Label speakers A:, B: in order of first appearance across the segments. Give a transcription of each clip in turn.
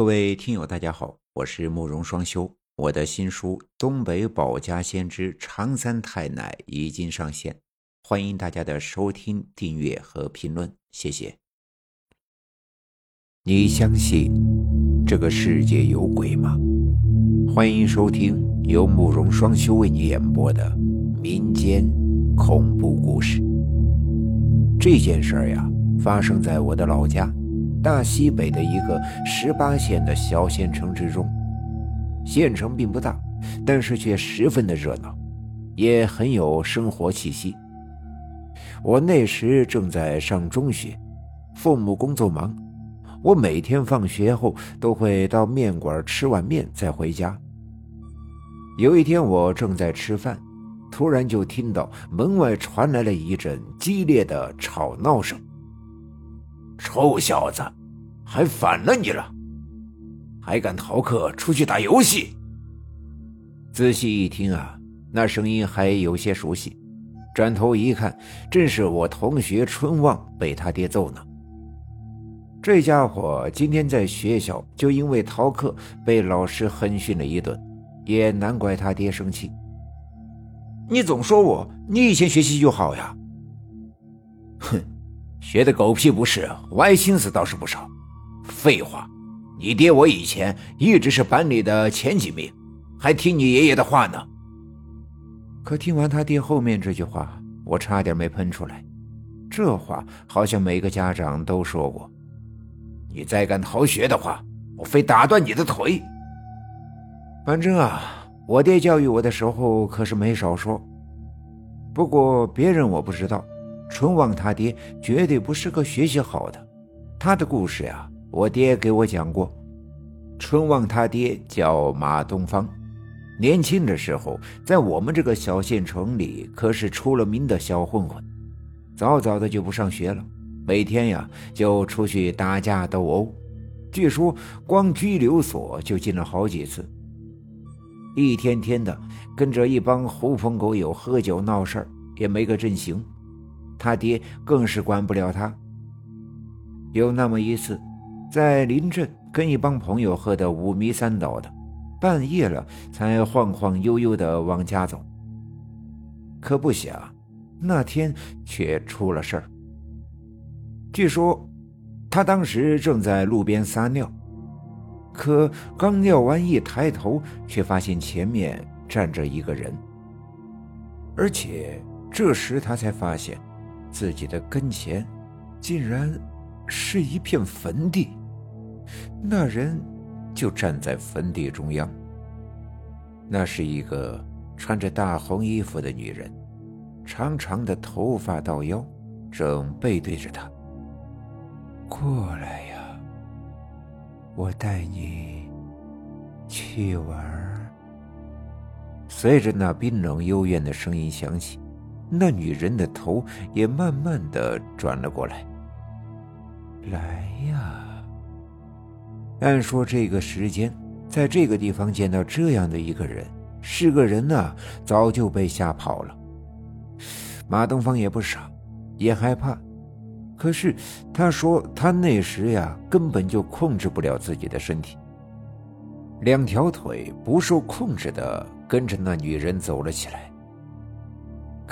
A: 各位听友，大家好，我是慕容双修。我的新书《东北保家先知长三太奶》已经上线，欢迎大家的收听、订阅和评论，谢谢。你相信这个世界有鬼吗？欢迎收听由慕容双修为你演播的民间恐怖故事。这件事儿呀，发生在我的老家。大西北的一个十八线的小县城之中，县城并不大，但是却十分的热闹，也很有生活气息。我那时正在上中学，父母工作忙，我每天放学后都会到面馆吃碗面再回家。有一天，我正在吃饭，突然就听到门外传来了一阵激烈的吵闹声。臭小子，还反了你了！还敢逃课出去打游戏？仔细一听啊，那声音还有些熟悉。转头一看，正是我同学春旺被他爹揍呢。这家伙今天在学校就因为逃课被老师狠训了一顿，也难怪他爹生气。你总说我，你以前学习就好呀？哼！学的狗屁不是，歪心思倒是不少。废话，你爹我以前一直是班里的前几名，还听你爷爷的话呢。可听完他爹后面这句话，我差点没喷出来。这话好像每个家长都说过。你再敢逃学的话，我非打断你的腿。反正啊，我爹教育我的时候可是没少说。不过别人我不知道。春旺他爹绝对不是个学习好的，他的故事呀，我爹给我讲过。春旺他爹叫马东方，年轻的时候在我们这个小县城里可是出了名的小混混，早早的就不上学了，每天呀就出去打架斗殴，据说光拘留所就进了好几次，一天天的跟着一帮狐朋狗友喝酒闹事儿，也没个正形。他爹更是管不了他。有那么一次，在临镇跟一帮朋友喝得五迷三倒的，半夜了才晃晃悠悠的往家走。可不想，那天却出了事儿。据说，他当时正在路边撒尿，可刚尿完一抬头，却发现前面站着一个人，而且这时他才发现。自己的跟前，竟然是一片坟地，那人就站在坟地中央。那是一个穿着大红衣服的女人，长长的头发到腰，正背对着他。过来呀，我带你去玩。随着那冰冷幽怨的声音响起。那女人的头也慢慢的转了过来。来呀！按说这个时间，在这个地方见到这样的一个人，是个人呐，早就被吓跑了。马东方也不傻，也害怕，可是他说他那时呀，根本就控制不了自己的身体，两条腿不受控制的跟着那女人走了起来。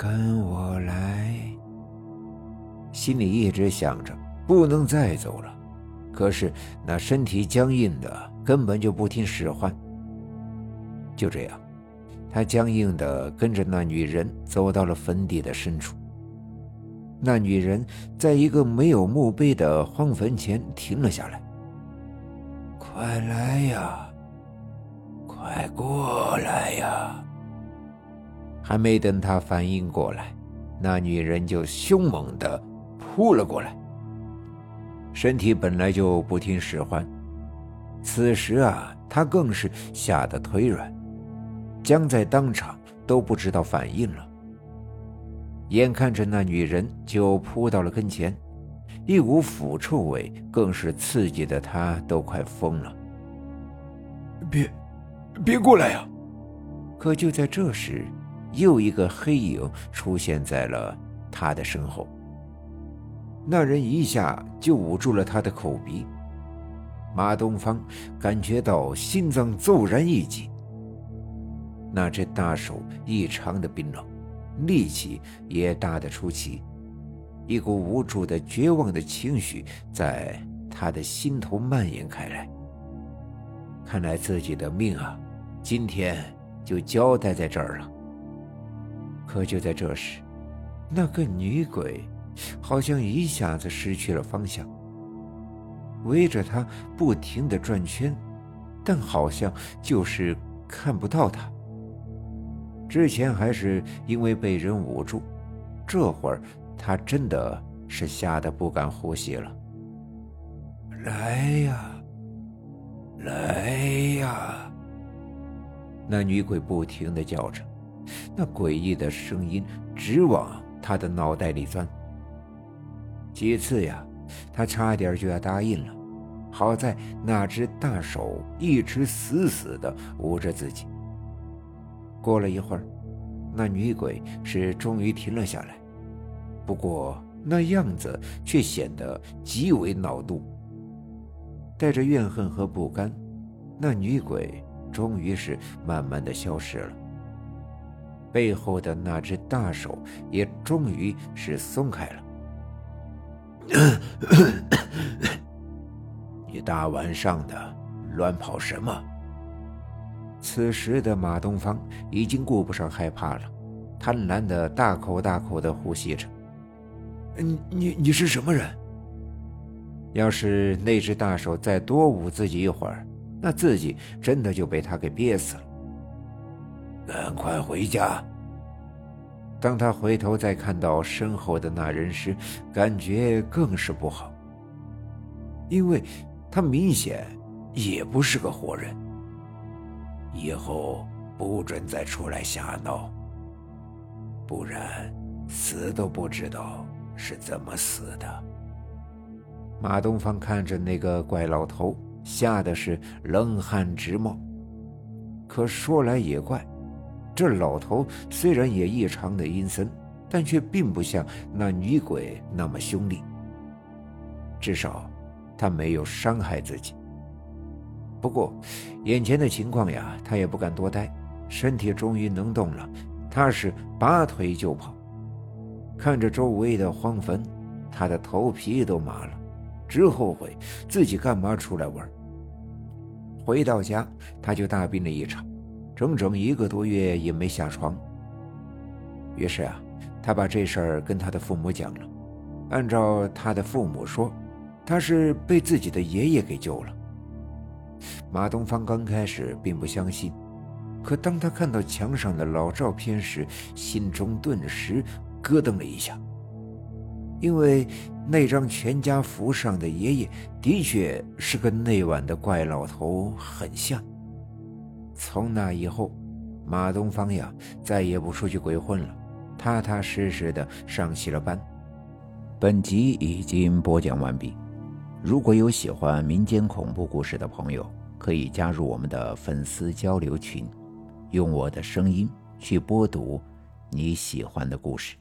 A: 跟我来，心里一直想着不能再走了，可是那身体僵硬的根本就不听使唤。就这样，他僵硬的跟着那女人走到了坟地的深处。那女人在一个没有墓碑的荒坟前停了下来。快来呀，快过来呀！还没等他反应过来，那女人就凶猛地扑了过来。身体本来就不听使唤，此时啊，他更是吓得腿软，僵在当场都不知道反应了。眼看着那女人就扑到了跟前，一股腐臭味更是刺激的他都快疯了。
B: 别，别过来呀！
A: 可就在这时。又一个黑影出现在了他的身后。那人一下就捂住了他的口鼻，马东方感觉到心脏骤然一紧。那只大手异常的冰冷，力气也大得出奇，一股无助的绝望的情绪在他的心头蔓延开来。看来自己的命啊，今天就交代在这儿了。可就在这时，那个女鬼好像一下子失去了方向，围着他不停的转圈，但好像就是看不到他。之前还是因为被人捂住，这会儿他真的是吓得不敢呼吸了。
B: 来呀，来呀！
A: 那女鬼不停的叫着，那诡异的声音直往他的脑袋里钻。几次呀，他差点就要答应了，好在那只大手一直死死的捂着自己。过了一会儿，那女鬼是终于停了下来，不过那样子却显得极为恼怒，带着怨恨和不甘。那女鬼终于是慢慢的消失了，背后的那只大手也终于是松开了。你大晚上的乱跑什么？此时的马东方已经顾不上害怕了，贪婪的大口大口的呼吸着。
B: 你你你是什么人？
A: 要是那只大手再多捂自己一会儿，那自己真的就被他给憋死了。
B: 赶快回家！
A: 当他回头再看到身后的那人时，感觉更是不好，因为他明显也不是个活人。
B: 以后不准再出来瞎闹，不然死都不知道是怎么死的。
A: 马东方看着那个怪老头，吓得是冷汗直冒。可说来也怪，这老头虽然也异常的阴森，但却并不像那女鬼那么凶厉。至少，他没有伤害自己。不过，眼前的情况呀，他也不敢多待。身体终于能动了，他是拔腿就跑。看着周围的荒坟，他的头皮都麻了，直后悔自己干嘛出来玩。回到家，他就大病了一场，整整一个多月也没下床。于是啊，他把这事儿跟他的父母讲了。按照他的父母说，他是被自己的爷爷给救了。马东方刚开始并不相信，可当他看到墙上的老照片时，心中顿时咯噔了一下。因为那张全家福上的爷爷的确是跟那晚的怪老头很像。从那以后，马东方呀再也不出去鬼混了，踏踏实实的上起了班。本集已经播讲完毕。如果有喜欢民间恐怖故事的朋友，可以加入我们的粉丝交流群，用我的声音去播读你喜欢的故事。